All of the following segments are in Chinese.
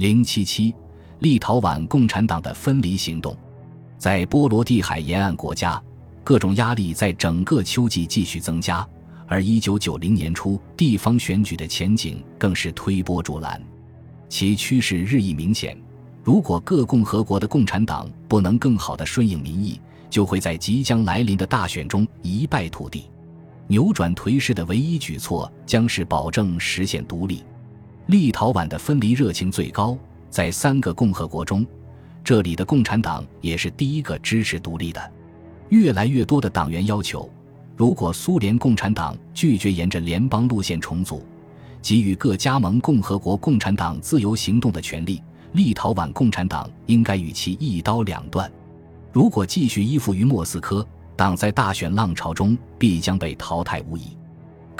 零七七，立陶宛共产党的分离行动，在波罗的海沿岸国家，各种压力在整个秋季继续增加，而一九九零年初地方选举的前景更是推波助澜，其趋势日益明显。如果各共和国的共产党不能更好地顺应民意，就会在即将来临的大选中一败涂地。扭转颓势的唯一举措将是保证实现独立。立陶宛的分离热情最高，在三个共和国中，这里的共产党也是第一个支持独立的。越来越多的党员要求，如果苏联共产党拒绝沿着联邦路线重组，给予各加盟共和国共产党自由行动的权利，立陶宛共产党应该与其一刀两断。如果继续依附于莫斯科，党在大选浪潮中必将被淘汰无疑。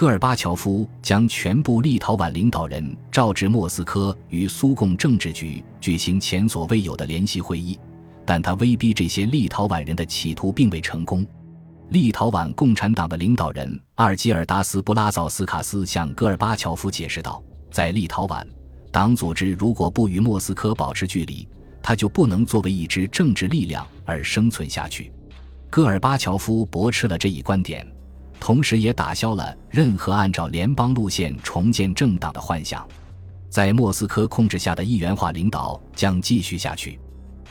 戈尔巴乔夫将全部立陶宛领导人召至莫斯科，与苏共政治局举行前所未有的联席会议，但他威逼这些立陶宛人的企图并未成功。立陶宛共产党的领导人阿尔基尔达斯·布拉佐斯卡斯向戈尔巴乔夫解释道：“在立陶宛，党组织如果不与莫斯科保持距离，他就不能作为一支政治力量而生存下去。”戈尔巴乔夫驳斥了这一观点。同时也打消了任何按照联邦路线重建政党的幻想，在莫斯科控制下的一元化领导将继续下去。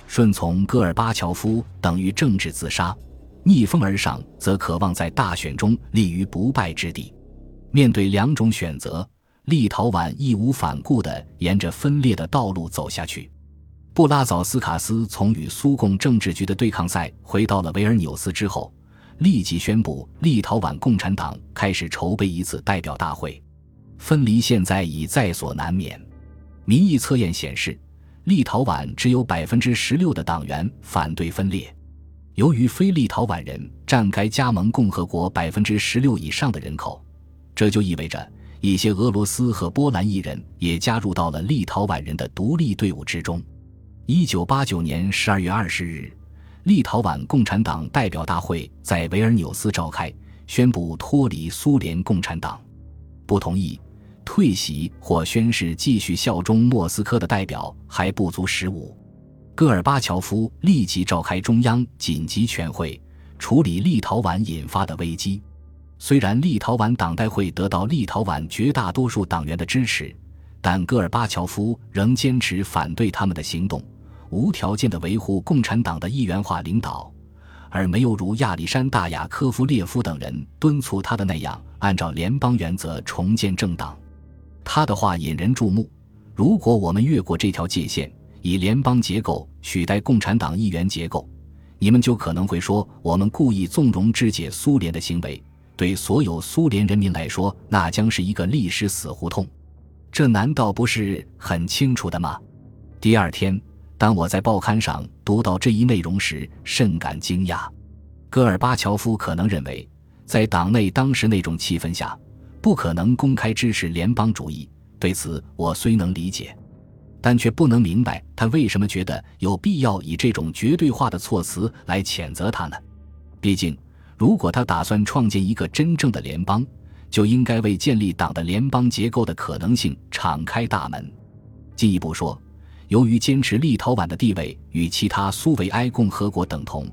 顺从戈尔巴乔夫等于政治自杀，逆风而上则渴望在大选中立于不败之地。面对两种选择，立陶宛义无反顾地沿着分裂的道路走下去。布拉佐斯卡斯从与苏共政治局的对抗赛回到了维尔纽斯之后。立即宣布，立陶宛共产党开始筹备一次代表大会。分离现在已在所难免。民意测验显示，立陶宛只有百分之十六的党员反对分裂。由于非立陶宛人占该加盟共和国百分之十六以上的人口，这就意味着一些俄罗斯和波兰裔人也加入到了立陶宛人的独立队伍之中。一九八九年十二月二十日。立陶宛共产党代表大会在维尔纽斯召开，宣布脱离苏联共产党。不同意退席或宣誓继续效忠莫斯科的代表还不足十五。戈尔巴乔夫立即召开中央紧急全会，处理立陶宛引发的危机。虽然立陶宛党代会得到立陶宛绝大多数党员的支持，但戈尔巴乔夫仍坚持反对他们的行动。无条件的维护共产党的一元化领导，而没有如亚历山大·雅科夫列夫等人敦促他的那样，按照联邦原则重建政党。他的话引人注目：如果我们越过这条界限，以联邦结构取代共产党一元结构，你们就可能会说我们故意纵容肢解苏联的行为。对所有苏联人民来说，那将是一个历史死胡同。这难道不是很清楚的吗？第二天。当我在报刊上读到这一内容时，甚感惊讶。戈尔巴乔夫可能认为，在党内当时那种气氛下，不可能公开支持联邦主义。对此，我虽能理解，但却不能明白他为什么觉得有必要以这种绝对化的措辞来谴责他呢？毕竟，如果他打算创建一个真正的联邦，就应该为建立党的联邦结构的可能性敞开大门。进一步说。由于坚持立陶宛的地位与其他苏维埃共和国等同，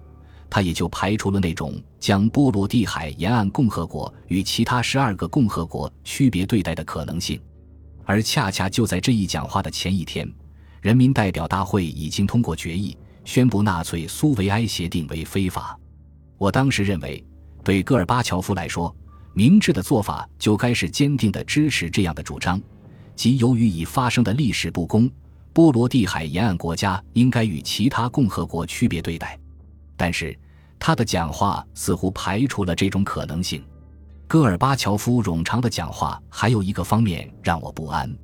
他也就排除了那种将波罗的海沿岸共和国与其他十二个共和国区别对待的可能性。而恰恰就在这一讲话的前一天，人民代表大会已经通过决议，宣布纳粹苏维埃协定为非法。我当时认为，对戈尔巴乔夫来说，明智的做法就该是坚定地支持这样的主张，即由于已发生的历史不公。波罗的海沿岸国家应该与其他共和国区别对待，但是他的讲话似乎排除了这种可能性。戈尔巴乔夫冗长的讲话还有一个方面让我不安：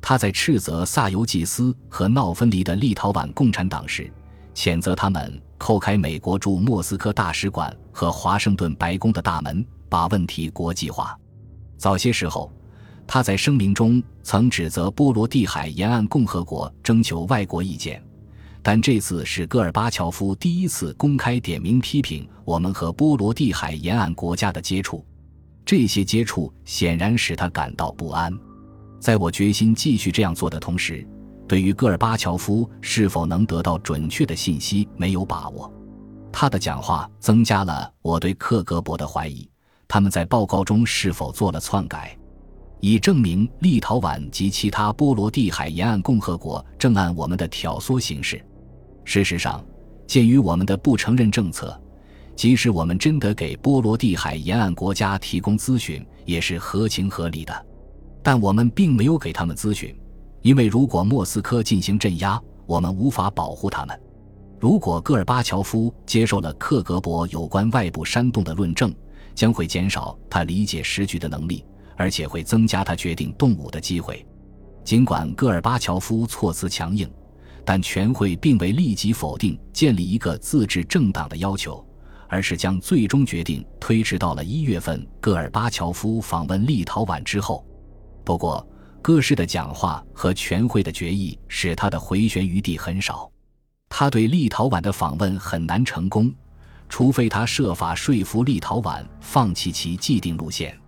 他在斥责萨尤季斯和闹分离的立陶宛共产党时，谴责他们叩开美国驻莫斯科大使馆和华盛顿白宫的大门，把问题国际化。早些时候。他在声明中曾指责波罗的海沿岸共和国征求外国意见，但这次是戈尔巴乔夫第一次公开点名批评我们和波罗的海沿岸国家的接触。这些接触显然使他感到不安。在我决心继续这样做的同时，对于戈尔巴乔夫是否能得到准确的信息没有把握。他的讲话增加了我对克格勃的怀疑，他们在报告中是否做了篡改，以证明立陶宛及其他波罗的海沿岸共和国正按我们的挑唆行事。事实上，鉴于我们的不承认政策，即使我们真的给波罗的海沿岸国家提供咨询，也是合情合理的。但我们并没有给他们咨询。因为如果莫斯科进行镇压，我们无法保护他们；如果戈尔巴乔夫接受了克格勃有关外部煽动的论证，将会减少他理解时局的能力，而且会增加他决定动武的机会。尽管戈尔巴乔夫措辞强硬，但全会并未立即否定建立一个自治政党的要求，而是将最终决定推迟到了一月份戈尔巴乔夫访问立陶宛之后。不过，戈氏的讲话和全会的决议使他的回旋余地很少，他对立陶宛的访问很难成功，除非他设法说服立陶宛放弃其既定路线。